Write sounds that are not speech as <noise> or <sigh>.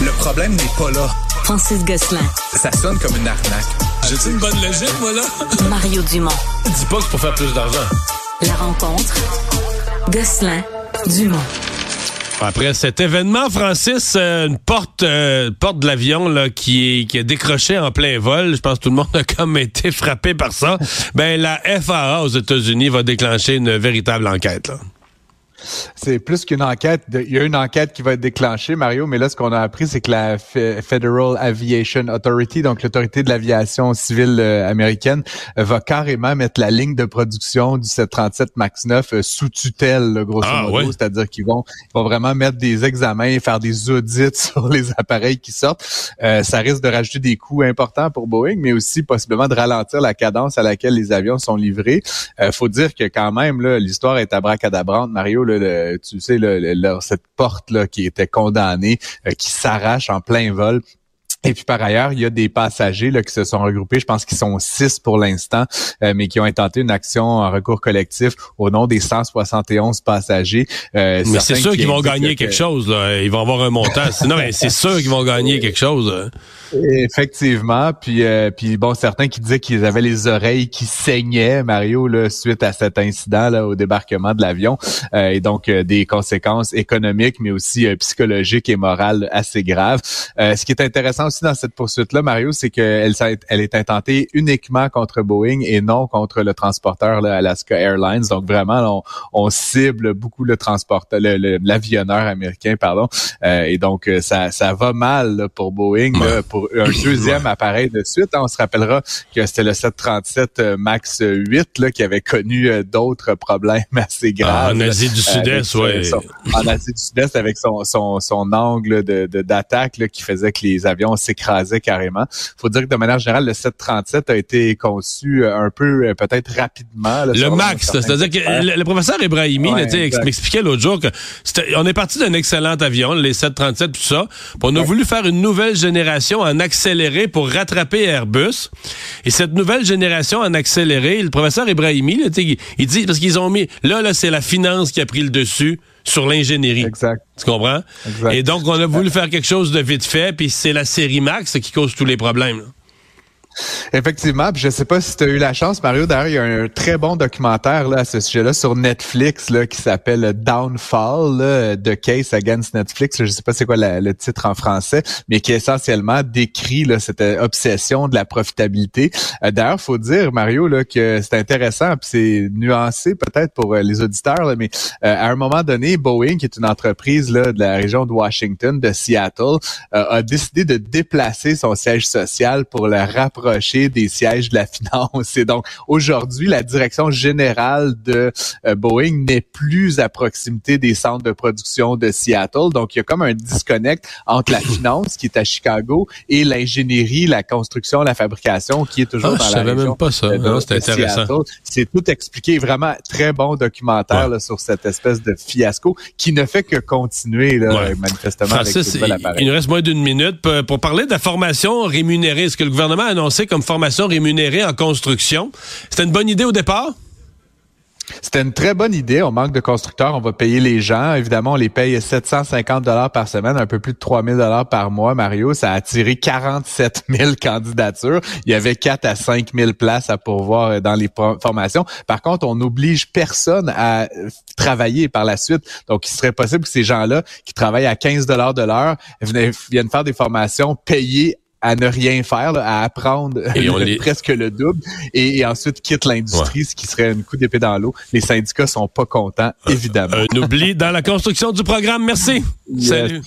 Le problème n'est pas là. Francis Gosselin. Ça sonne comme une arnaque. J'ai-tu une bonne logique, moi, là? Mario Dumont. Dis pas que c'est pour faire plus d'argent. La rencontre. Gosselin. Dumont. Après cet événement, Francis, euh, une porte, euh, porte de l'avion là qui est qui est décroché en plein vol. Je pense que tout le monde a comme été frappé par ça. ben la FAA aux États-Unis va déclencher une véritable enquête. Là. C'est plus qu'une enquête. Il y a une enquête qui va être déclenchée, Mario, mais là, ce qu'on a appris, c'est que la Federal Aviation Authority, donc l'autorité de l'aviation civile euh, américaine, euh, va carrément mettre la ligne de production du 737 MAX 9 euh, sous tutelle, grosso ah, modo. C'est-à-dire qu'ils vont, vont vraiment mettre des examens, faire des audits <laughs> sur les appareils qui sortent. ça risque de rajouter des coûts importants pour Boeing, mais aussi possiblement de ralentir la cadence à laquelle les avions sont livrés. Il faut dire que quand même, l'histoire est abracadabrante, Mario tu sais, cette porte là qui était condamnée, euh, qui s'arrache en plein vol. Et puis par ailleurs, il y a des passagers là, qui se sont regroupés, je pense qu'ils sont six pour l'instant, euh, mais qui ont intenté une action en recours collectif au nom des 171 passagers. Euh, mais c'est sûr qu'ils vont gagner quelque chose. Là. Ils vont avoir un montant. non, mais c'est sûr qu'ils vont gagner quelque chose. Effectivement. Puis, euh, puis bon, certains qui disaient qu'ils avaient les oreilles qui saignaient, Mario, là, suite à cet incident là, au débarquement de l'avion. Euh, et donc, euh, des conséquences économiques, mais aussi psychologiques et morales assez graves. ce qui est intéressant aussi dans cette poursuite-là, Mario, c'est qu'elle elle est intentée uniquement contre Boeing et non contre le transporteur là, Alaska Airlines. Donc, vraiment, on, on cible beaucoup le transporteur, l'avionneur américain, pardon. et donc, ça, ça va mal pour Boeing, pour un deuxième appareil de suite. On se rappellera que c'était le 737 euh, MAX 8 là, qui avait connu euh, d'autres problèmes assez graves. en Asie du Sud-Est, oui. En Asie du Sud-Est, avec son, son, son angle de, d'attaque qui faisait que les avions s'écrasaient carrément. faut dire que de manière générale, le 737 a été conçu euh, un peu, peut-être rapidement. le MAX, c'est-à-dire que le, professeur Ibrahimi m'expliquait l'autre jour que on est parti d'un excellent avion, les 737, tout ça. on a voulu faire une nouvelle génération en accéléré pour rattraper Airbus. Et cette nouvelle génération en accéléré, le professeur Ibrahimi, il, dit, parce qu'ils ont mis, là, là, c'est la finance qui a pris le dessus sur l'ingénierie. Exact. Tu comprends? Et donc, on a voulu faire quelque chose de vite fait, puis c'est la série Max qui cause tous les problèmes. Effectivement, puis je sais pas si tu as eu la chance, Mario. D'ailleurs, il y a un très bon documentaire là, à ce sujet-là sur Netflix là, qui s'appelle Downfall là, de Case Against Netflix. Je sais pas c'est quoi le titre en français, mais qui essentiellement décrit là, cette obsession de la profitabilité. Euh, D'ailleurs, faut dire, Mario, là, que c'est intéressant, puis c'est nuancé peut-être pour euh, les auditeurs, là, mais euh, à un moment donné, Boeing, qui est une entreprise là, de la région de Washington, de Seattle, euh, a décidé de déplacer son siège social pour le rapprocher des sièges de la <laughs> finance. Et donc, aujourd'hui, la direction générale de euh, Boeing n'est plus à proximité des centres de production de Seattle. Donc, il y a comme un disconnect entre la <coughs> finance qui est à Chicago et l'ingénierie, la construction, la fabrication qui est toujours ah, dans la région. même pas ça. C'est intéressant. C'est tout expliqué. Vraiment, très bon documentaire sur cette espèce de fiasco qui ne fait que continuer, manifestement, avec Il nous reste moins d'une minute pour parler de la formation rémunérée. Est-ce que le gouvernement a annoncé comme formation rémunérée en construction. C'était une bonne idée au départ? C'était une très bonne idée. On manque de constructeurs. On va payer les gens. Évidemment, on les paye 750 dollars par semaine, un peu plus de 3000 dollars par mois, Mario. Ça a attiré 47 000 <laughs> candidatures. Il y avait 4 à 5 000 places à pourvoir dans les formations. Par contre, on n'oblige personne à travailler par la suite. Donc, il serait possible que ces gens-là qui travaillent à 15 dollars de l'heure viennent faire des formations payées à ne rien faire, à apprendre <laughs> presque le double et, ensuite quitte l'industrie, ce qui serait un coup d'épée dans l'eau. Les syndicats sont pas contents, évidemment. Un oubli dans la construction du programme. Merci. Salut.